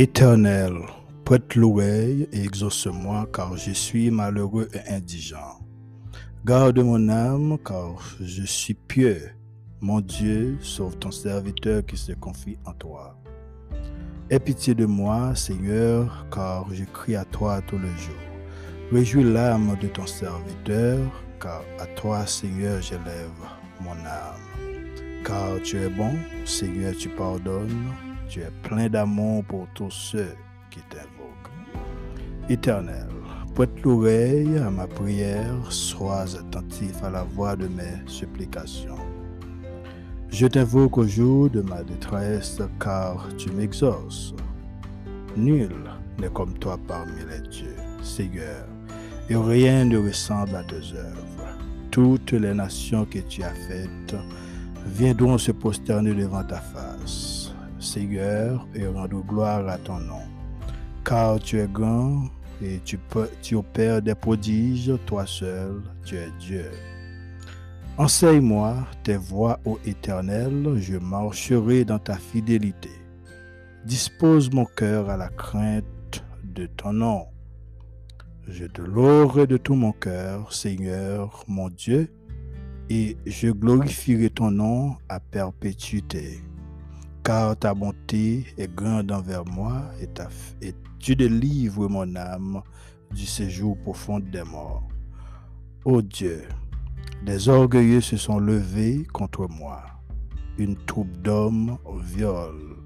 Éternel, prête l'oreille et exauce-moi, car je suis malheureux et indigent. Garde mon âme, car je suis pieux. Mon Dieu, sauve ton serviteur qui se confie en toi. Aie pitié de moi, Seigneur, car je crie à toi tout le jour. Réjouis l'âme de ton serviteur, car à toi, Seigneur, j'élève mon âme. Car tu es bon, Seigneur, tu pardonnes, tu es plein d'amour pour tous ceux qui t'invoquent. Éternel, prête l'oreille à ma prière, sois attentif à la voix de mes supplications. Je t'invoque au jour de ma détresse, car tu m'exauces. Nul n'est comme toi parmi les dieux, Seigneur, et rien ne ressemble à tes œuvres. Toutes les nations que tu as faites viendront se prosterner devant ta face. Seigneur, et rendre gloire à ton nom. Car tu es grand et tu, tu opères des prodiges, toi seul, tu es Dieu. Enseigne-moi tes voies, ô Éternel, je marcherai dans ta fidélité. Dispose mon cœur à la crainte de ton nom. Je te louerai de tout mon cœur, Seigneur, mon Dieu, et je glorifierai ton nom à perpétuité car ta bonté est grande envers moi et, ta, et tu délivres mon âme du séjour profond des morts. Ô Dieu, des orgueilleux se sont levés contre moi. Une troupe d'hommes viole,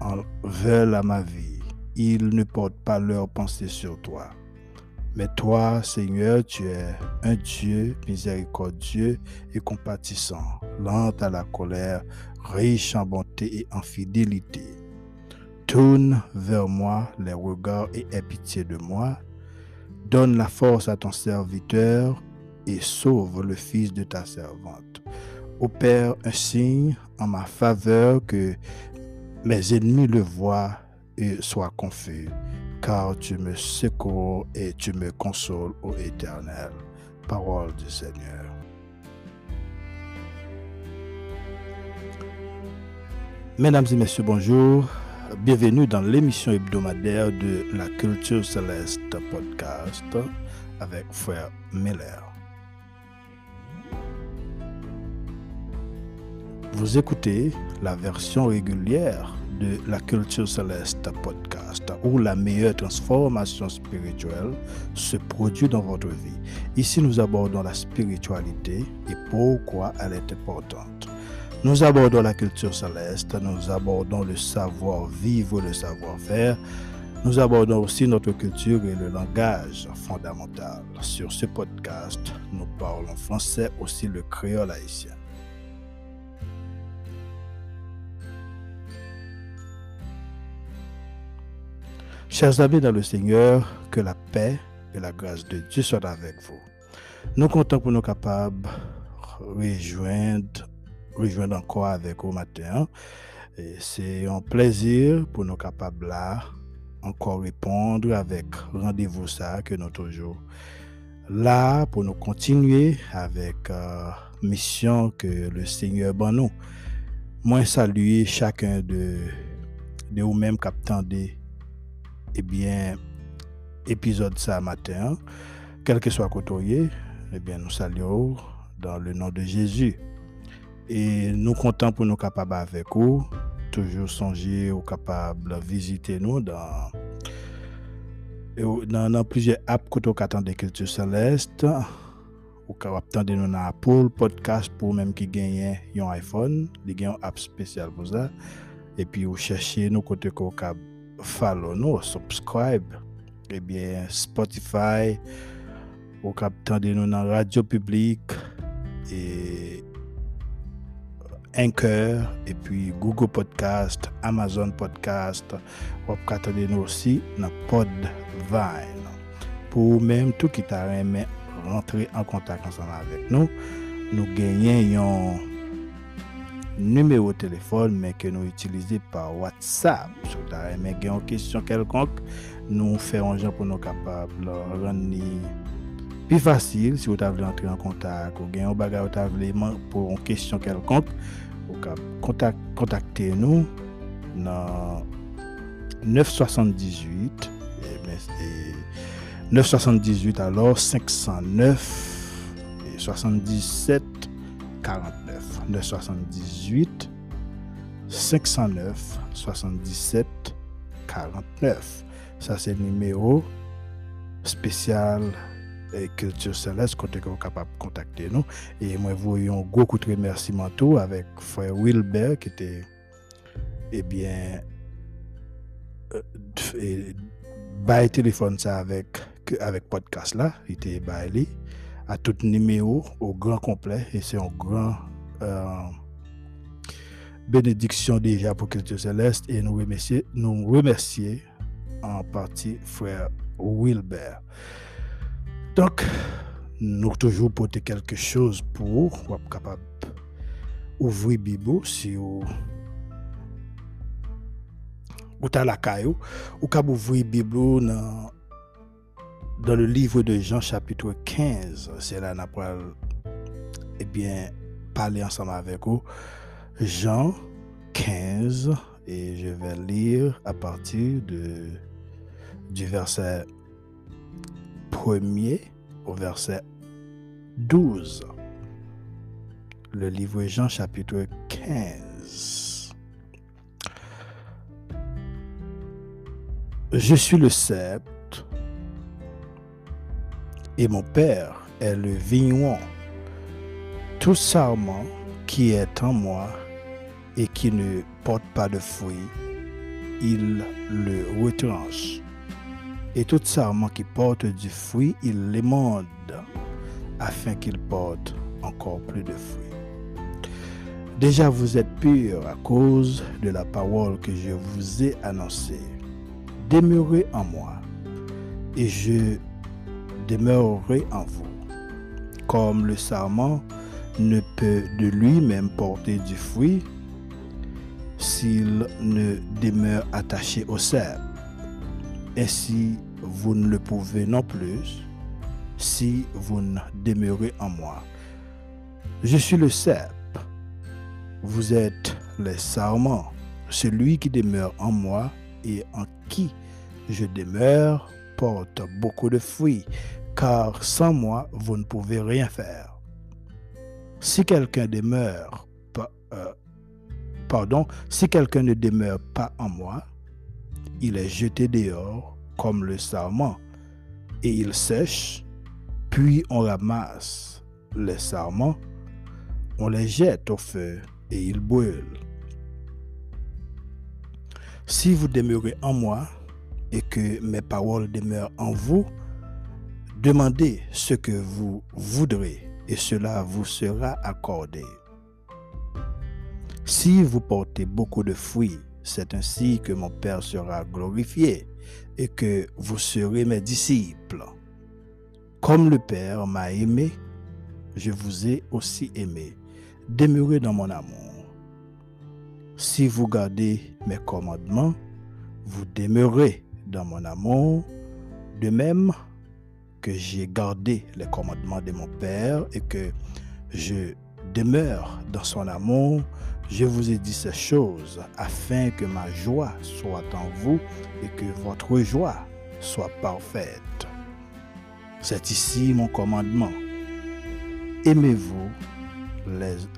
en veulent à ma vie. Ils ne portent pas leur pensée sur toi. Mais toi, Seigneur, tu es un Dieu miséricordieux et compatissant, lent à la colère, riche en bonté et en fidélité. Tourne vers moi les regards et aie pitié de moi. Donne la force à ton serviteur et sauve le fils de ta servante. Opère un signe en ma faveur que mes ennemis le voient et soient confus car tu me secours et tu me consoles, ô Éternel. Parole du Seigneur. Mesdames et messieurs, bonjour. Bienvenue dans l'émission hebdomadaire de la Culture Céleste podcast avec Frère Miller. Vous écoutez la version régulière de la Culture Céleste podcast, où la meilleure transformation spirituelle se produit dans votre vie. Ici, nous abordons la spiritualité et pourquoi elle est importante. Nous abordons la culture céleste, nous abordons le savoir-vivre, le savoir-faire. Nous abordons aussi notre culture et le langage fondamental. Sur ce podcast, nous parlons français, aussi le créole haïtien. Chers amis dans le Seigneur, que la paix et la grâce de Dieu soient avec vous. Nous comptons pour nous capables rejoindre, rejoindre encore avec vous matin. C'est un plaisir pour nous capables là encore répondre avec rendez-vous ça que nous toujours là pour nous continuer avec euh, mission que le Seigneur ban nous. Moi saluer chacun de de vous-même captant des Ebyen, epizode sa matin, kelke swa kotoye, ebyen nou salyo dan le nan de Jezu. E nou kontan pou nou kapab avek ou, toujou sonje ou kapab la vizite nou dan nan plije ap koto katan de Kiltu Celeste, ou kapab tande nou nan Apple Podcast pou menm ki genyen yon iPhone, li genyon ap spesyal pou za, epi ou cheshe nou kote ko kap follow nous, subscribe, eh bien, Spotify, ou cap nous dans radio publique et Anchor et puis Google Podcast, Amazon Podcast, ou cap nous aussi dans Podvine. Pour même tout qui t'a rentrer en contact ensemble avec nous, nous gagnons numéro de téléphone, mais que nous utilisons par WhatsApp. Si vous avez une question quelconque, nous faisons un pour nous capables de rendre plus facile si vous avez entrer en contact ou avez un bagage pour une question quelconque, vous contacter nous dans 978 et, 978 alors 509 et 77 49 978 509 77 49 ça c'est le numéro spécial et culture céleste qu'on est capable de contacter nous et moi voyons beaucoup de remerciements avec frère Wilbert qui était eh bien et bail téléphone ça avec avec podcast là il était baillé à tout numéro au grand complet et c'est un grand euh, bénédiction déjà pour Culture Céleste et nous remercier, nous remercier en partie frère Wilbert. Donc, nous toujours porter quelque chose pour être capable ouvrir Bible si vous ou la caillou ou cap ouvrir Bible dans dans le livre de Jean chapitre 15 c'est là n'a pas eh bien parler ensemble avec vous. Jean 15 et je vais lire à partir de du verset 1er au verset 12. Le livre Jean chapitre 15. Je suis le sept et mon père est le vigneron. Tout sarment qui est en moi et qui ne porte pas de fruits, il le retranche et tout sarment qui porte du fruit, il l'émonde, afin qu'il porte encore plus de fruits. Déjà vous êtes purs à cause de la parole que je vous ai annoncée. Demeurez en moi, et je demeurerai en vous. Comme le sarment ne peut de lui-même porter du fruit s'il ne demeure attaché au cèpe. Ainsi, vous ne le pouvez non plus si vous ne demeurez en moi. Je suis le cep. Vous êtes les sarments. Celui qui demeure en moi et en qui je demeure porte beaucoup de fruits, car sans moi, vous ne pouvez rien faire. Si quelqu'un demeure, euh, pardon, si quelqu'un ne demeure pas en moi, il est jeté dehors comme le sarment, et il sèche, puis on ramasse les sarments, on les jette au feu et ils brûlent. Si vous demeurez en moi et que mes paroles demeurent en vous, demandez ce que vous voudrez et cela vous sera accordé. Si vous portez beaucoup de fruits, c'est ainsi que mon Père sera glorifié et que vous serez mes disciples. Comme le Père m'a aimé, je vous ai aussi aimé. Demeurez dans mon amour. Si vous gardez mes commandements, vous demeurez dans mon amour, de même que j'ai gardé les commandements de mon Père et que je demeure dans son amour, je vous ai dit ces choses afin que ma joie soit en vous et que votre joie soit parfaite. C'est ici mon commandement. Aimez-vous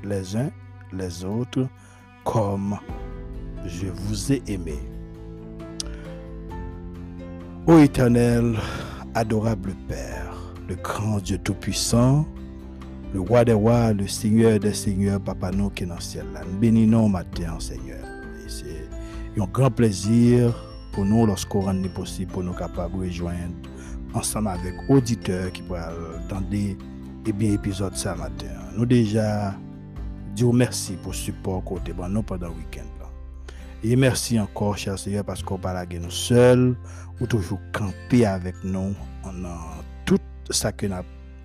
les, uns les autres comme je vous ai aimé. Ô éternel, adorable Père, le grand Dieu Tout-Puissant, le roi des rois, le seigneur des seigneurs, papa nous qui est dans le ciel. Nous bénissons matin, Seigneur. c'est un grand plaisir pour nous, lorsqu'on rend possible, pour nous capables de rejoindre ensemble avec auditeurs qui pourraient attendre et eh bien épisode matin. Nous déjà disons merci pour le support côté nous pendant le week-end. Et merci encore, cher Seigneur, parce qu'on parle nous seuls, ou toujours camper avec nous en tout ça que nous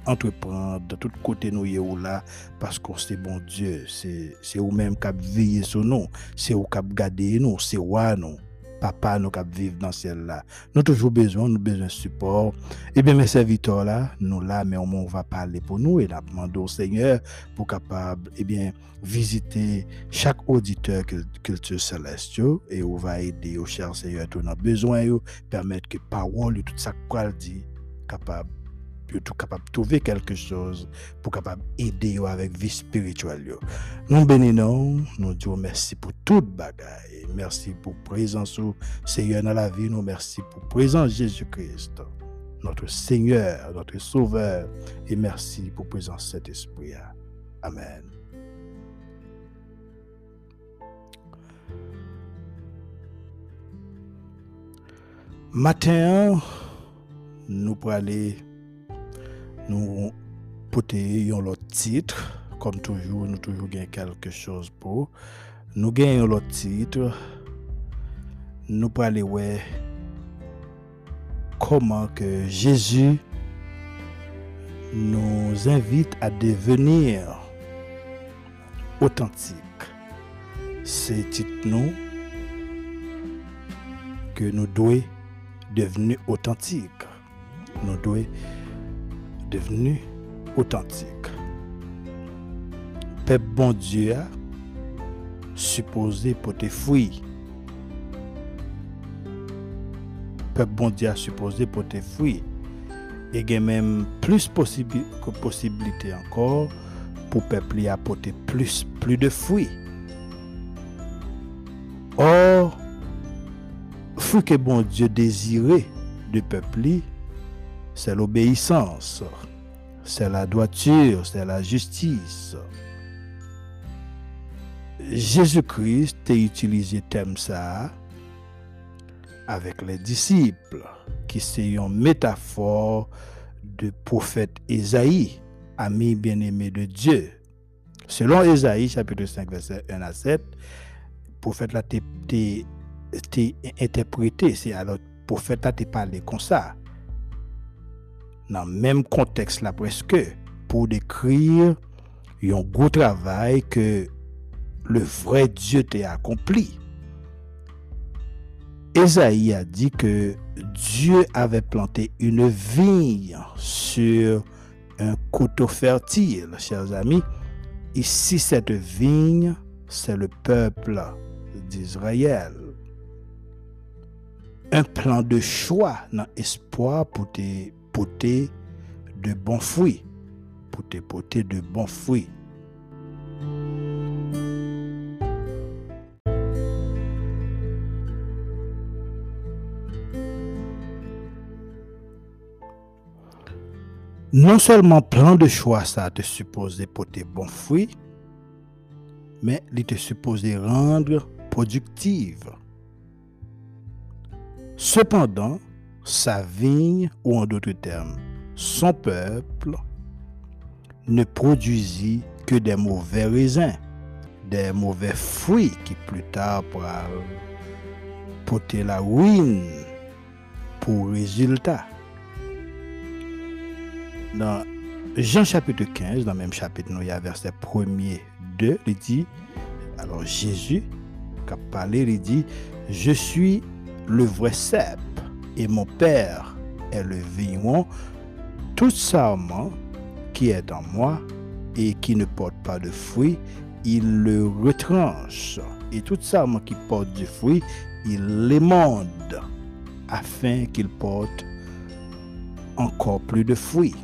entreprendre de tous côtés nous ou là parce que c'est bon Dieu c'est c'est vous même qui veillé sur nous c'est vous qui garder nous c'est roi nous papa nous cap vivre dans ciel là. Nous toujours besoin, nous besoin de support. Eh bien mes serviteurs là, nous là mais on va parler pour nous et nous demandons au Seigneur pour capable eh bien visiter chaque auditeur culture céleste et on va aider au cher Seigneur tout nos besoin permettre que parole et tout ça qu'on dit capable tout capable de trouver quelque chose pour capable aider avec vie spirituelle. Nous bénissons, nous disons merci pour toute bagaille. Merci pour présence au Seigneur dans la vie. Nous merci pour présence Jésus-Christ, notre Seigneur, notre Sauveur. Et merci pour présence cet esprit. Amen. Matin, nous pour aller nous porter l'autre titre. Comme toujours, nous toujours gagnons quelque chose pour. Nous gagnons l'autre titre. Nous parler ouais comment que Jésus nous invite à devenir. C'est titre nous que nous devons devenir authentiques. Nous devons devenu authentique. Peuple bon Dieu a supposé pour te fruits. Peuple bon Dieu a supposé pour te fruits. Et il y a même plus que possibilité encore pour peuple y apporter plus, plus de fruits. Or, fruit que bon Dieu désirait de peuple, c'est l'obéissance, c'est la droiture, c'est la justice. Jésus-Christ a utilisé thème ça avec les disciples, qui c'est une métaphore de prophète Ésaïe, ami bien-aimé de Dieu. Selon Ésaïe, chapitre 5, verset 1 à 7, prophète là t'es interprété, c'est alors prophète là t'es parlé comme ça dans le même contexte là presque pour décrire un gros travail que le vrai Dieu t'a accompli? Esaïe a dit que Dieu avait planté une vigne sur un coteau fertile, chers amis. Ici, cette vigne, c'est le peuple d'Israël. Un plan de choix dans espoir pour tes porter de bons fruits. Pour te porter de bons fruits. Non seulement plan de choix ça te supposé porter bons fruits, mais il te supposé rendre productive. Cependant, sa vigne, ou en d'autres termes, son peuple, ne produisit que des mauvais raisins, des mauvais fruits qui plus tard pourront porter la ruine pour résultat. Dans Jean chapitre 15, dans le même chapitre, nous, il y a verset 1er 2, il dit, alors Jésus, qui a parlé, il dit, je suis le vrai cep et mon Père est le vigneron, tout sarment qui est en moi et qui ne porte pas de fruits, il le retranche. Et tout sarment qui porte du fruit, il l'émonde afin qu'il porte encore plus de fruits.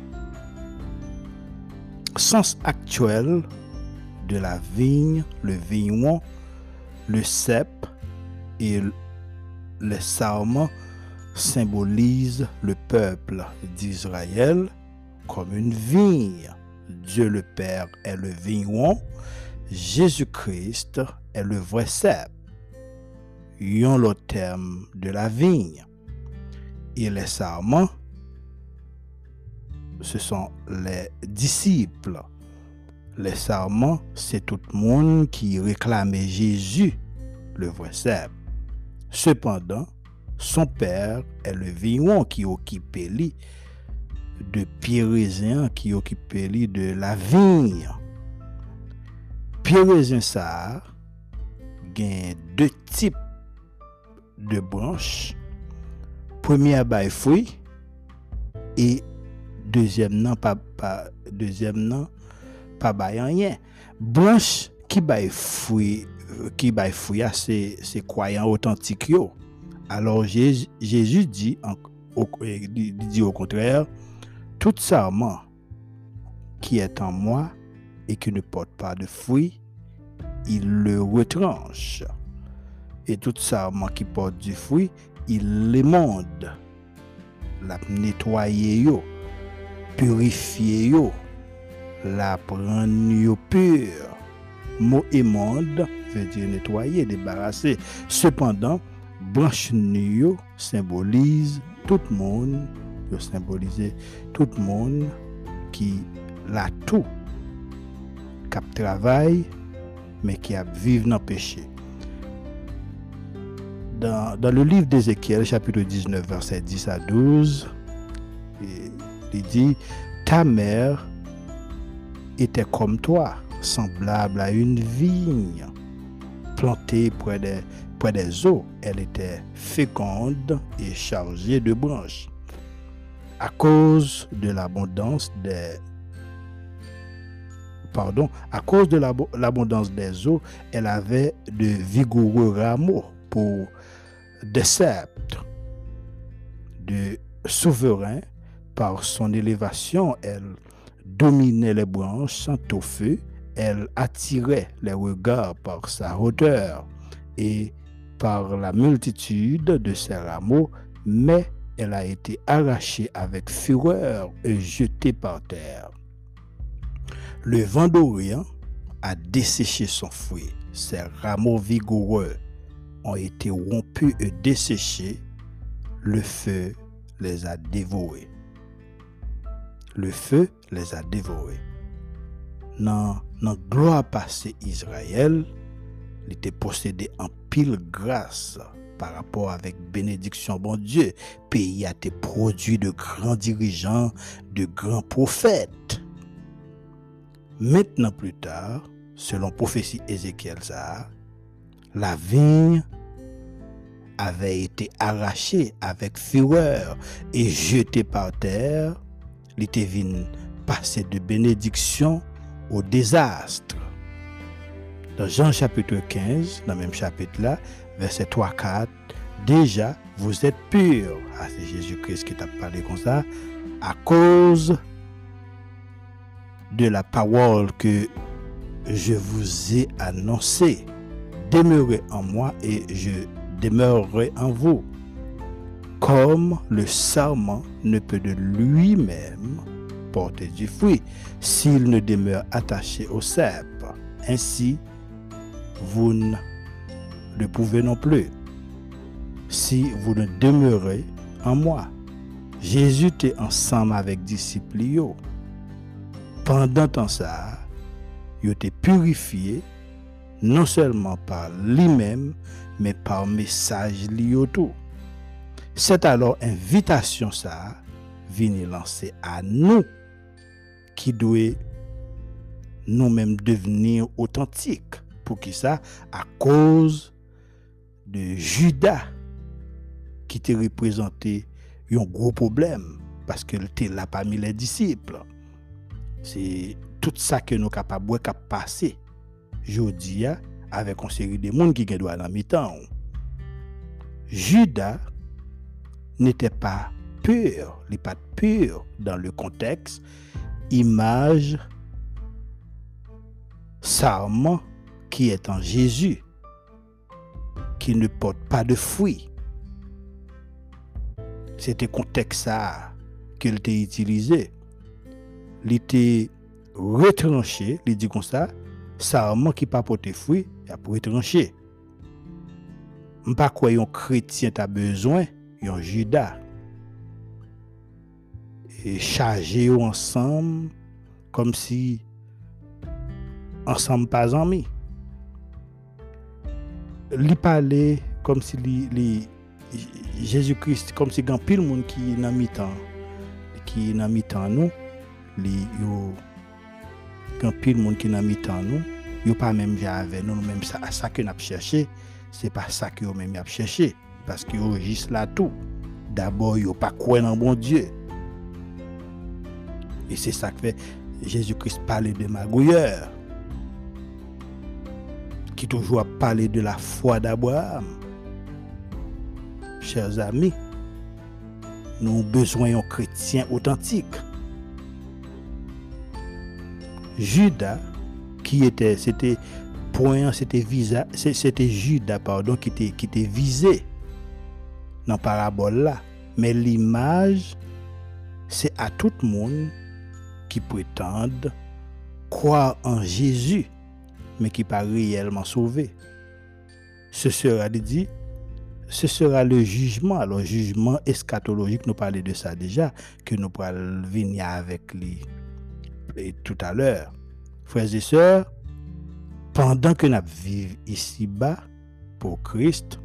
Sens actuel de la vigne, le vigneron, le cep et le sarment symbolise le peuple d'Israël comme une vigne. Dieu le Père est le vigneron, Jésus-Christ est le vrai cep. Yon le terme de la vigne. Et les sarments, ce sont les disciples. Les sarments, c'est tout le monde qui réclamait Jésus, le vrai cep. Cependant, Son pèr e le vignon ki okipe li de Pierrezen, ki okipe li de la vigne. Pierrezen sa gen de tip de branche. Premye bay fwi e dezyem nan pa, pa, pa bay anyen. Branche ki bay fwi a se kwayan otantik yo. Alors Jésus, dit, au, contraire, tout qui est en moi et qui ne porte pas de fruits, il le retranche. Et tout sarment qui porte du fruit, il l'émonde. La nettoyer purifier la prendre yo pur. Mot émonde veut dire nettoyer, débarrasser. Cependant, branche yo symbolise tout le monde, yo symbolise tout monde qui l'a tout, qui travaille, mais qui a vécu dans le péché. Dans, dans, le livre d'Ézéchiel, chapitre 19, verset 10 à 12, il dit, ta mère était comme toi, semblable à une vigne plantée près des, près des eaux. Elle était féconde et chargée de branches. À cause de l'abondance des pardon, à cause de l'abondance des eaux, elle avait de vigoureux rameaux pour des sceptres. De souverain, par son élévation, elle dominait les branches sans au elle attirait les regards par sa hauteur et par la multitude de ses rameaux, mais elle a été arrachée avec fureur et jetée par terre. Le vent d'Orient a desséché son fruit. Ses rameaux vigoureux ont été rompus et desséchés. Le feu les a dévorés. Le feu les a dévorés. Dans la gloire passée Israël, était possédé en pile grâce par rapport avec bénédiction, bon Dieu. Pays a été produit de grands dirigeants, de grands prophètes. Maintenant plus tard, selon prophétie Ézéchiel la vigne avait été arrachée avec fureur et jetée par terre. Était passer de bénédiction au désastre. Dans Jean chapitre 15, dans le même chapitre là, verset 3-4, déjà vous êtes purs. Ah, c'est Jésus-Christ qui t'a parlé comme ça. À cause de la parole que je vous ai annoncée. Demeurez en moi et je demeurerai en vous. Comme le sarment ne peut de lui-même porter du fruit s'il ne demeure attaché au cep. Ainsi, vous ne pouvez non plus si vous ne demeurez en moi. Jésus était ensemble avec disciples. Pendant temps ça, il était purifié non seulement par lui-même, mais par message lié tout. C'est alors invitation ça venir lancer à nous qui doit nous-mêmes devenir authentiques pour qui ça? À cause de Judas qui te représenté un gros problème parce qu'il était là parmi les disciples. C'est tout ça que nous capables de passer aujourd'hui avec une série de monde qui doit dans mi-temps. Judas n'était pas pur, il n'est pas pur dans le contexte, image, sarment qui est en Jésus, qui ne porte pas de fruits. C'était contexte ça qu'il était utilisé. Il était retranché, il dit comme ça, sarment qui pas porté fruit, il a pour retrancher. Pas quoi un chrétien a besoin, un Judas. Et chargé ensemble comme si ensemble pas amis li parler comme si li, Jésus-Christ comme si grand pile monde qui dans mi-temps qui dans mi-temps nous li yo grand pile monde qui dans mi-temps nous yo pas même vient avec nous même ça ça que n'a cherché c'est pas ça que yo même a cherché paske yo jis la tou. D'abord, yo pa kwen nan bon Dieu. Et c'est ça que fait Jésus-Christ parler de magouilleur. Qui toujours parler de la foi d'Abraham. Chers amis, nous besoin d'un chrétien authentique. Judas, qui était, c'était point, c'était visa, c'était Judas, pardon, qui était, qui était visé dans la parabole là. Mais l'image, c'est à tout le monde qui prétendent croire en Jésus, mais qui pas réellement sauvé. Ce sera dit, ce sera le jugement, le jugement eschatologique, nous parlons de ça déjà, que nous pourrons venir avec lui tout à l'heure. Frères et sœurs, pendant que nous vivons ici-bas pour Christ,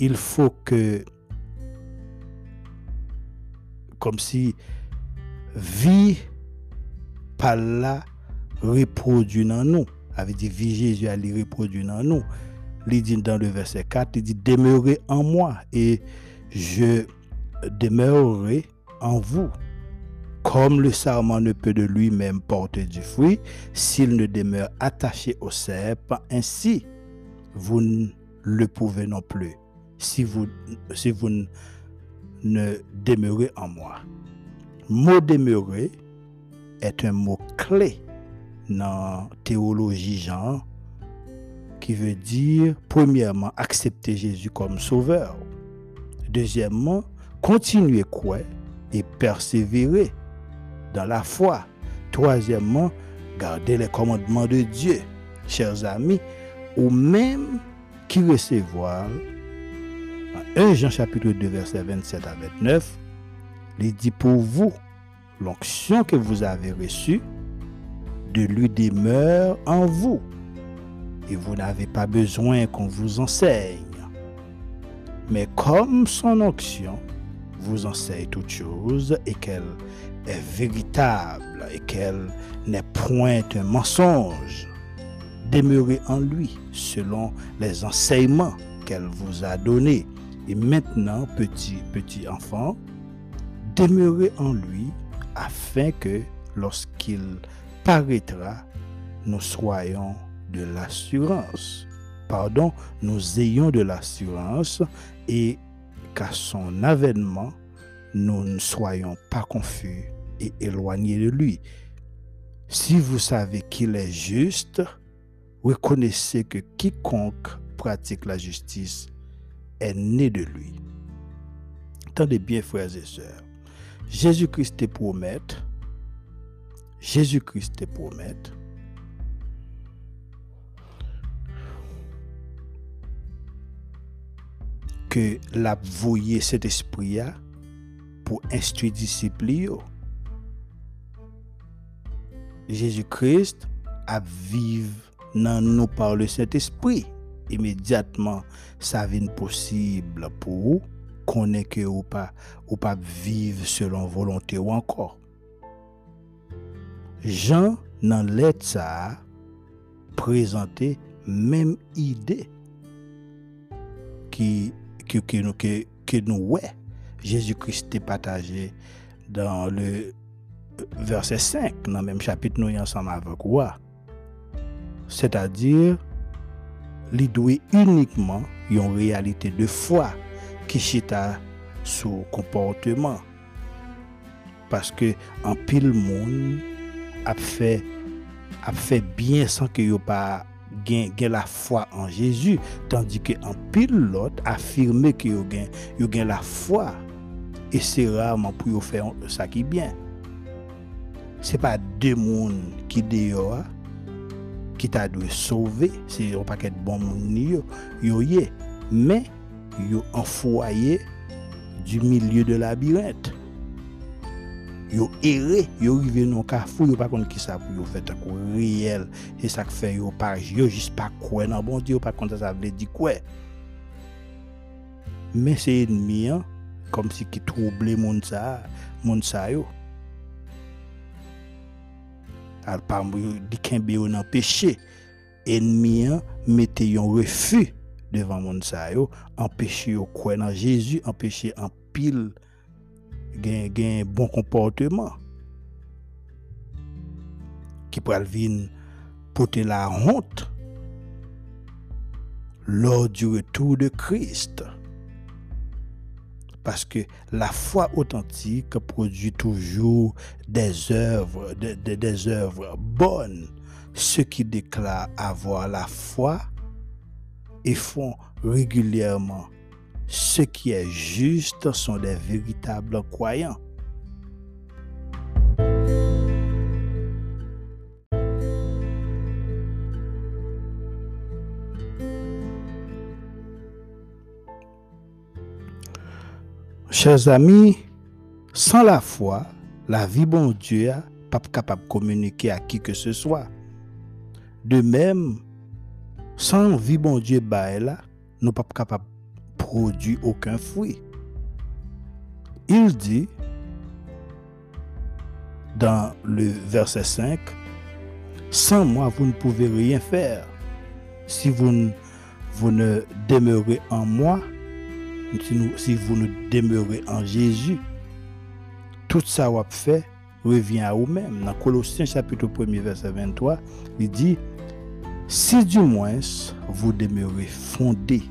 il faut que, comme si vie par là reproduit dans nous, avait dit vie Jésus allait reproduire dans nous. Il dit dans le verset 4, il dit demeurez en moi et je demeurerai en vous. Comme le sarment ne peut de lui-même porter du fruit s'il ne demeure attaché au cep, ainsi vous ne le pouvez non plus si vous, si vous ne demeurez en moi. Mot demeurer est un mot clé dans théologie genre qui veut dire, premièrement, accepter Jésus comme sauveur. Deuxièmement, continuer quoi? Et persévérer dans la foi. Troisièmement, garder les commandements de Dieu. Chers amis, ou même qui recevoir, 1 Jean chapitre 2 verset 27 à 29, il dit pour vous, l'onction que vous avez reçue, de lui demeure en vous. Et vous n'avez pas besoin qu'on vous enseigne. Mais comme son onction vous enseigne toutes choses et qu'elle est véritable et qu'elle n'est point un mensonge, demeurez en lui selon les enseignements qu'elle vous a donnés. Et maintenant, petit, petit enfant, demeurez en lui afin que lorsqu'il paraîtra, nous soyons de l'assurance. Pardon, nous ayons de l'assurance et qu'à son avènement, nous ne soyons pas confus et éloignés de lui. Si vous savez qu'il est juste, reconnaissez que quiconque pratique la justice est né de lui. Tendez bien, frères et sœurs. Jésus-Christ te promet, Jésus-Christ te promet. Ke la voye set espri ya pou instui disipli yo. Jésus-Christ ap vive nan nou par le set espri. Imediatman sa vin posibl pou ou konen ke ou pa, ou pa vive selon volonte ou ankor. Jan nan let sa prezante menm ide ki, ki, ki, nou, ki nou we Jésus-Christ te pataje dan le verset 5 nan menm chapit nou yon sam avak wa. Se ta dir li dwe unikman yon realite de fwa ki chita sou komporteman. Paske an pil moun ap fè ap fè byen san ke yo pa gen, gen la fwa an Jezu tandi ke an pil lot afirme ke yo gen, yo gen la fwa e se rarman pou yo fè sa ki byen se pa de moun ki deyo a ki ta dwe sove se yo paket bon moun ni yo yo ye men yo an fwaye du milye de labirent Yo erré, yo rive non carrefour, yo pas connait qui ça pour yo fait un réel. C'est ça que fait yo pas yo juste pas quoi non bon Dieu, pas contre ça veut dire quoi. Mais c'est ennemi hein, comme si qui troublait mon ça, mon ça yo. Al pas dit qu'un nan péché. Ennemi hein, mettez un refus devant mon sa yo, empêcher au croire dans Jésus, empêcher en pile gain bon comportement qui pourrait venir porter la honte lors du retour de Christ. Parce que la foi authentique produit toujours des œuvres, des œuvres bonnes. Ceux qui déclarent avoir la foi et font régulièrement ce qui est juste sont des véritables croyants. Chers amis, sans la foi, la vie bon Dieu n'est pas capable de communiquer à qui que ce soit. De même, sans vie bon Dieu bah là, nous pas capable de produire aucun fruit. Il dit dans le verset 5, sans moi, vous ne pouvez rien faire. Si vous ne demeurez en moi, si, vous nous demeurez en Jésus, tout ça fait revient à vous-même. Dans Colossiens chapitre 1 verset 23, il dit, si du moins vous demeurez fondé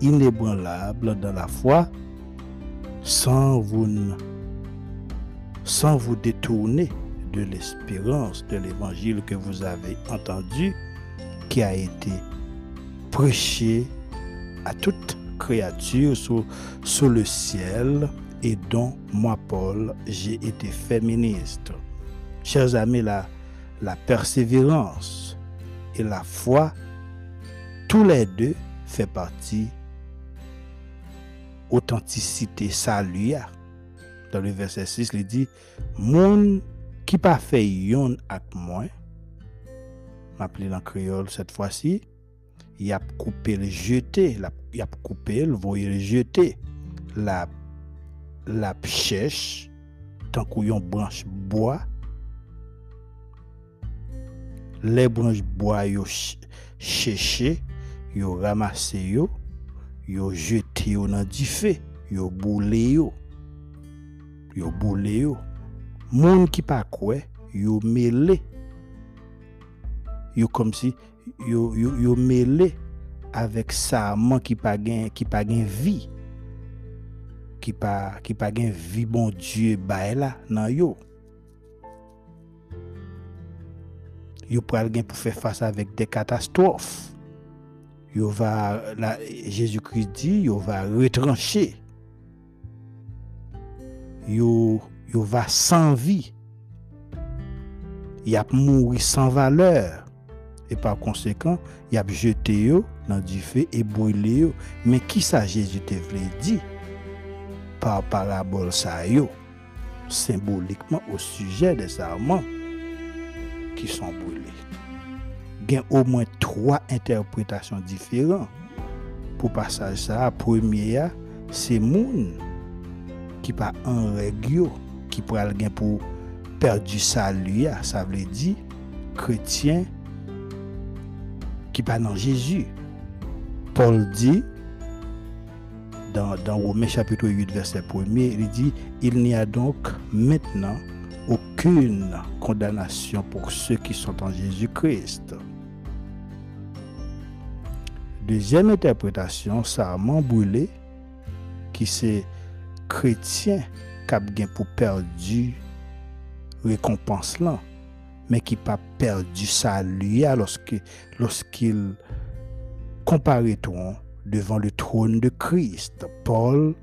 inébranlable dans la foi, sans vous, sans détourner de l'espérance de l'évangile que vous avez entendu, qui a été prêché à toutes créature sous, le ciel et dont moi, Paul, j'ai été féministe. Chers amis, la, la persévérance et la foi, tous les deux fè pati autentisite sa luya. Dans le verset 6, li di, moun ki pa fè yon ak mwen, m'aple lan kriol set fwa si, yap koupe l jete, yap koupe l voye l jete, la, la pchèche, tankou yon branche boa, le branche boa yo chèche, yo ramase yo, yo jete yo nan di fe, yo boule yo. Yo boule yo. Moun ki pa kwe, yo mele. Yo kom si, yo, yo, yo mele avek sa man ki pa gen, ki pa gen vi. Ki pa, ki pa gen vi bon die bae la nan yo. Yo pral gen pou fe fasa avek de katastrofe. Jésus-Christ dit yo va retrancher yo va sans vie. Il a mourir sans valeur. Et par conséquent, il a jeté dans du feu et brûlé. Mais qui ça Jésus te voulait dire? Par parabole ça symboliquement au sujet des armements qui sont brûlés. A au moins trois interprétations différentes pour passage ça. Première, c'est moun qui pas en règle qui pral gain pour perdre salut, ça veut dire chrétien qui pas dans Jésus. Paul dit, dans, dans Romains chapitre 8, verset 1 il dit, il n'y a donc maintenant aucune condamnation pour ceux qui sont en Jésus-Christ. Deuxième interprétation, ça a brûlé, qui c'est chrétien qui a pour perdu récompense là mais qui pas perdu salut lorsqu'il lorsqu'il comparaîtront devant le trône de Christ. Paul,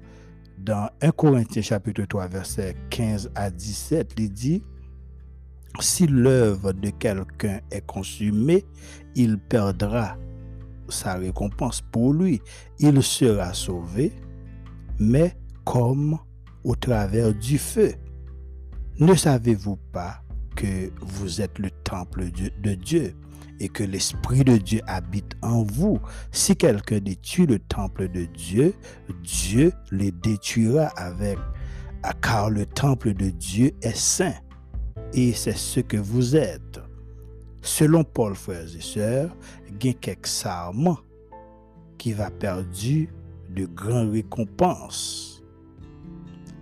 dans 1 Corinthiens chapitre 3, verset 15 à 17, il dit, si l'œuvre de quelqu'un est consumée, il perdra sa récompense pour lui. Il sera sauvé, mais comme au travers du feu. Ne savez-vous pas que vous êtes le temple de Dieu et que l'Esprit de Dieu habite en vous? Si quelqu'un détruit le temple de Dieu, Dieu le détruira avec, car le temple de Dieu est saint et c'est ce que vous êtes. Selon Paul, frères et sœurs, il y a quelques qui va perdre de grandes récompenses.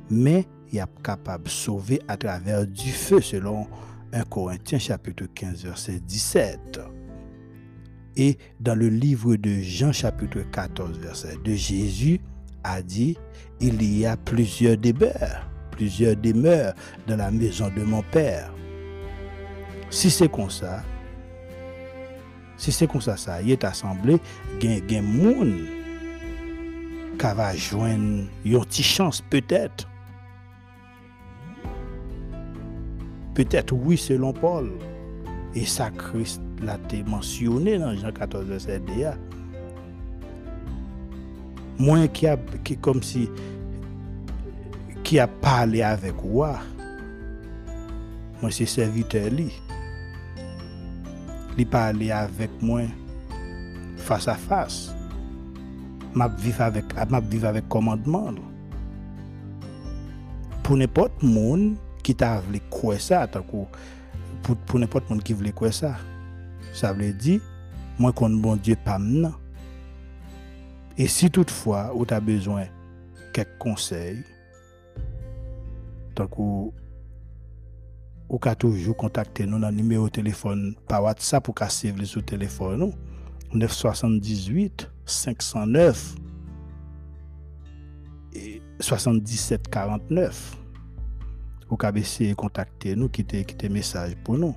Mais il est capable de sauver à travers du feu, selon 1 Corinthiens chapitre 15, verset 17. Et dans le livre de Jean chapitre 14, verset 2, Jésus a dit, il y a plusieurs demeures, plusieurs demeures dans la maison de mon Père. Si c'est comme ça, Se se kon sa sa yet asemble, gen gen moun ka va jwen yon ti chans petet. Petet oui selon Paul. E sa Christ la te mensyonne nan Jean 14 verset de ya. Mwen ki a, ki kom si, ki a pale avek wak, mwen se servite li. li pale avèk mwen fasa fasa. Map vive avèk, map vive avèk komandman. Pou nepot moun ki ta vle kwe sa, tako, pou, pou nepot moun ki vle kwe sa, sa vle di, mwen kon bon Diyo pam nan. E si toutfwa ou ta bezwen kek konsey, tako, ou ka toujou kontakte nou nan nimeyo telefon pa WhatsApp ou ka save li sou telefon nou. 978 509 77 49 ou ka bese kontakte nou, kite, kite mesaj pou nou.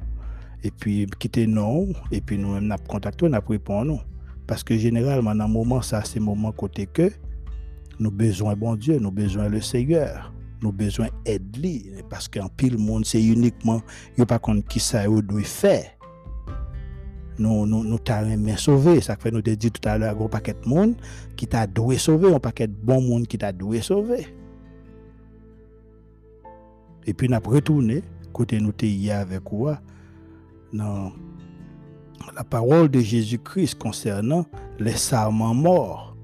E pi kite nou, e pi nou mèm nap kontakte ou nap repon nou. Paske generalman nan mouman sa se mouman kote ke nou bezwen bon Diyo, nou bezwen le Seigneur. Nous besoin d'aide parce qu'en pile monde c'est uniquement a pas contre qui ça doit faire nous nous nous mais sauver. Ça fait nous te dit tout à l'heure un paquet de monde qui t'a doué sauver un paquet de bon monde qui t'a doué sauver. Et puis n'a retourné nous t'es avec quoi? Dans la parole de Jésus-Christ concernant les sarments morts.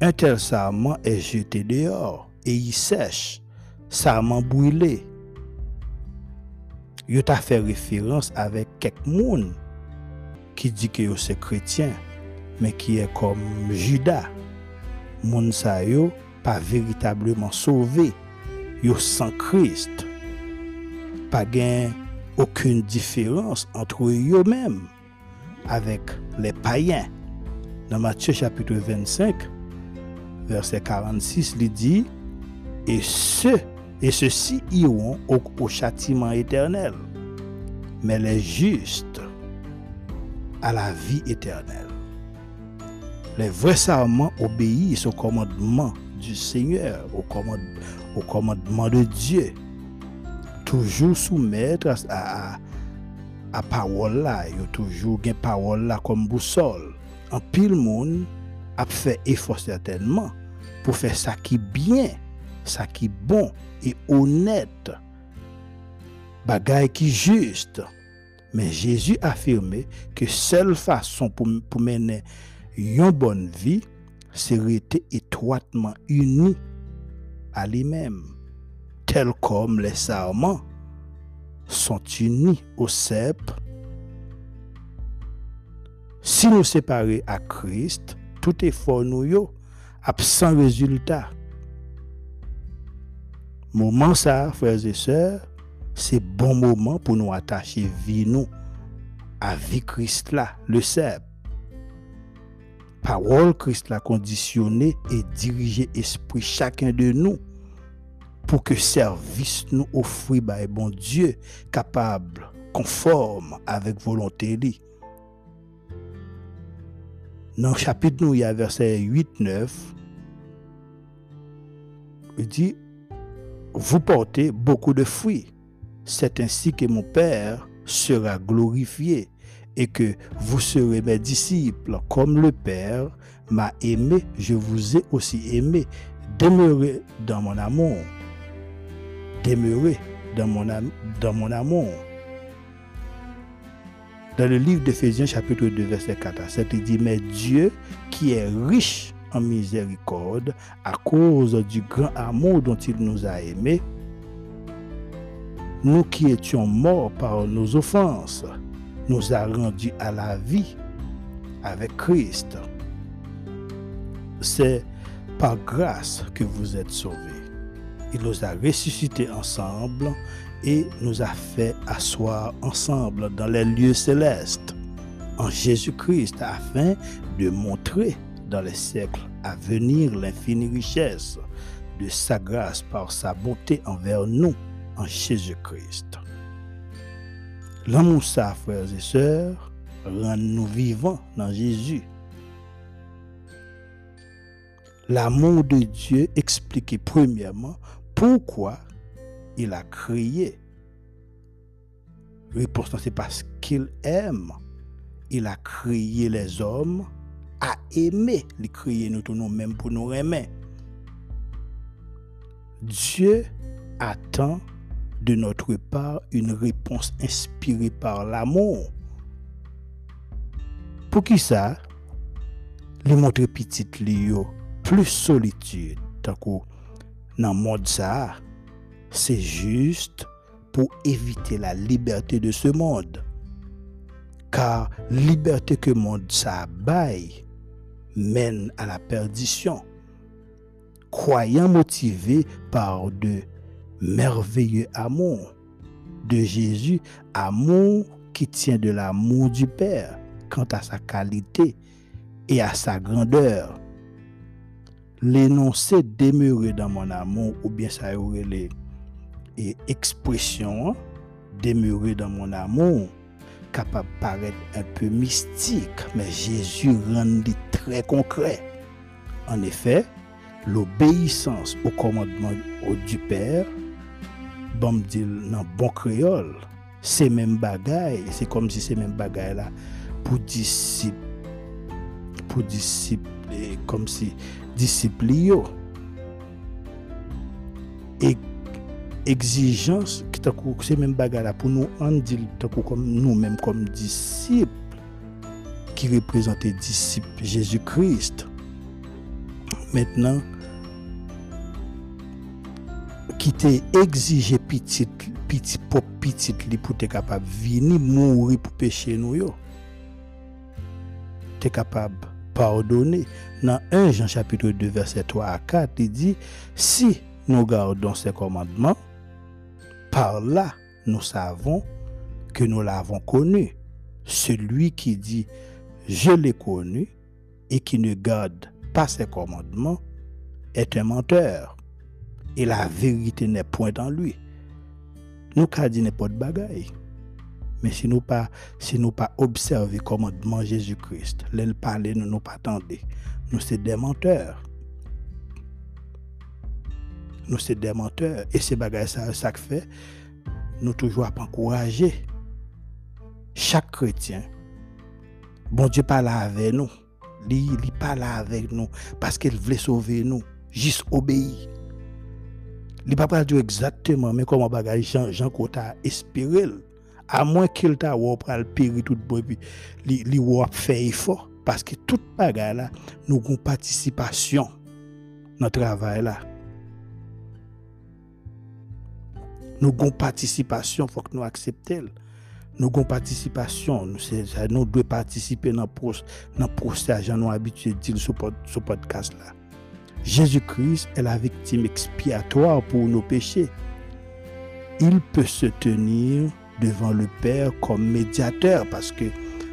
Un tel sarment est jeté dehors et il sèche, m'a brûlé. Il t'a fait référence avec quelqu'un qui dit que c'est chrétien, mais qui est comme Judas. Moun sa pas véritablement sauvé, yo sans Christ. Pas gain aucune différence entre eux-mêmes avec les païens. Dans Matthieu chapitre 25, verset 46, il dit et ceux et ceux-ci iront au, châtiment éternel, mais les justes à la vie éternelle. Les vrais serments obéissent au commandement du Seigneur, au, commandement de Dieu. Toujours soumettre à, à, parole là, il y a toujours une parole là comme boussole. En pile monde a fait effort certainement pour faire ça qui bien ça qui est bon et honnête, bagaille qui juste. Mais Jésus a affirmé que seule façon pour, pour mener une bonne vie, c'est rester étroitement uni à lui-même, tel comme les sarments sont unis au cep. Si nous séparons à Christ, tout effort nous a sans résultat. Moment ça, frères et sœurs, c'est bon moment pour nous attacher vie nous à vie Christ là, le cèpe. Parole Christ l'a conditionné et dirigé esprit chacun de nous pour que service nous offre par bon Dieu capable, conforme avec volonté Dans le chapitre nous, il y a verset 8-9, il dit vous portez beaucoup de fruits. C'est ainsi que mon Père sera glorifié et que vous serez mes disciples. Comme le Père m'a aimé, je vous ai aussi aimé. Demeurez dans mon amour. Demeurez dans mon, dans mon amour. Dans le livre d'Éphésiens chapitre 2 verset 4 à 7, il dit, mais Dieu qui est riche en miséricorde à cause du grand amour dont il nous a aimés, nous qui étions morts par nos offenses, nous a rendus à la vie avec Christ. c'est par grâce que vous êtes sauvés. Il nous a ressuscités ensemble et nous a fait asseoir ensemble dans les lieux célestes en Jésus-Christ afin de montrer dans les siècles à venir l'infinie richesse de sa grâce par sa bonté envers nous en Jésus-Christ. L'amour, ça, frères et sœurs, rend nous vivants dans Jésus. L'amour de Dieu explique premièrement pourquoi il a créé. Réponse, c'est parce qu'il aime. Il a créé les hommes a eme, li kriye nou tou nou menm pou nou remen. Dieu attend de notre part une réponse inspirée par l'amour. Pou ki sa, li montre pitit li yo plus solitude, takou nan mod sa, se juste pou evite la liberté de se mod. Kar liberté ke mod sa baye, mène à la perdition. Croyant motivé par de merveilleux amour de Jésus, amour qui tient de l'amour du Père quant à sa qualité et à sa grandeur. L'énoncé demeurer dans mon amour ou bien ça aurait les expressions demeurer dans mon amour capable de paraître un peu mystique, mais Jésus rend très concret. En effet, l'obéissance au commandement du Père bon dans bon créole, c'est même bagaille, c'est comme si c'est même bagaille là pour disciples pour disciples comme si et exigence qui c'est même bagaille là pour nous en dire comme nous même comme disciples qui représentent disciples Jésus-Christ. Maintenant qui t'est exigé petit petit pour petit li pour être capable venir mourir pour pécher nous yo. Tu capable pardonner. Dans 1 Jean chapitre 2 verset 3 à 4 il dit si nous gardons ces commandements par là nous savons que nous l'avons connu celui qui dit je l'ai connu et qui ne garde pas ses commandements est un menteur et la vérité n'est point en lui. Nous pas dit n'importe bagaille. Mais si nous pas si nous pas observer commandement Jésus-Christ, l'elle parler nous nous pas. Nous c'est des menteurs. Nous c'est des menteurs et ces bagailles ça ça fait nous toujours pas encourager chaque chrétien bon Dieu parle avec nous. Il, parle avec nous parce qu'il voulait sauver nous. Juste obéir. Il ne pas dire exactement, mais comment bagage Jean, Jean Kota espéré. À moins qu'il t'a ou le péri tout bon, puis li ou fait effort. Parce que toute bagage là, nous avons participation dans le travail là. Nous avons participation, il faut que nous acceptions. Nous avons participation, nous, nous devons participer dans le procès, nous habitués de dire sur ce podcast là. Jésus-Christ est la victime expiatoire pour nos péchés. Il peut se tenir devant le Père comme médiateur parce que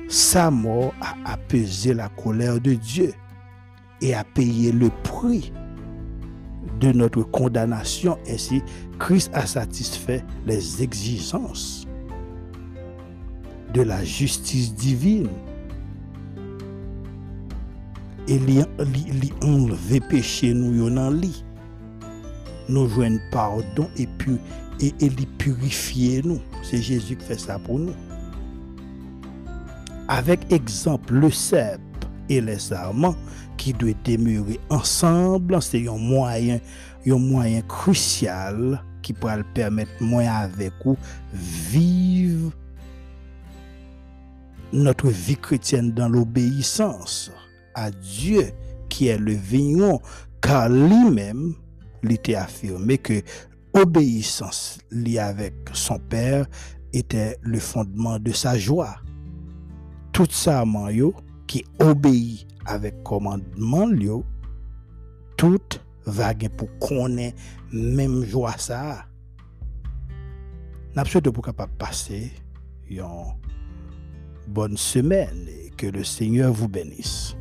sa mort a apaisé la colère de Dieu et a payé le prix de notre condamnation. Ainsi, Christ a satisfait les exigences de la justice divine et li, li, enlever péché nous dans lit. Nous jouons pardon et puis et purifier nous. C'est Jésus qui fait ça pour nous. Avec exemple le cèpe et les sarments qui doivent demeurer ensemble, c'est un moyen, un moyen crucial qui pourra permettre moi avec vous vivre notre vie chrétienne dans l'obéissance à Dieu qui est le vigneron, car lui-même, il affirmé que obéissance liée avec son Père était le fondement de sa joie. Tout ça, yo, qui obéit avec commandement, tout va pour connaître même joie ça. N'a pour capable passer une bonne semaine et que le Seigneur vous bénisse.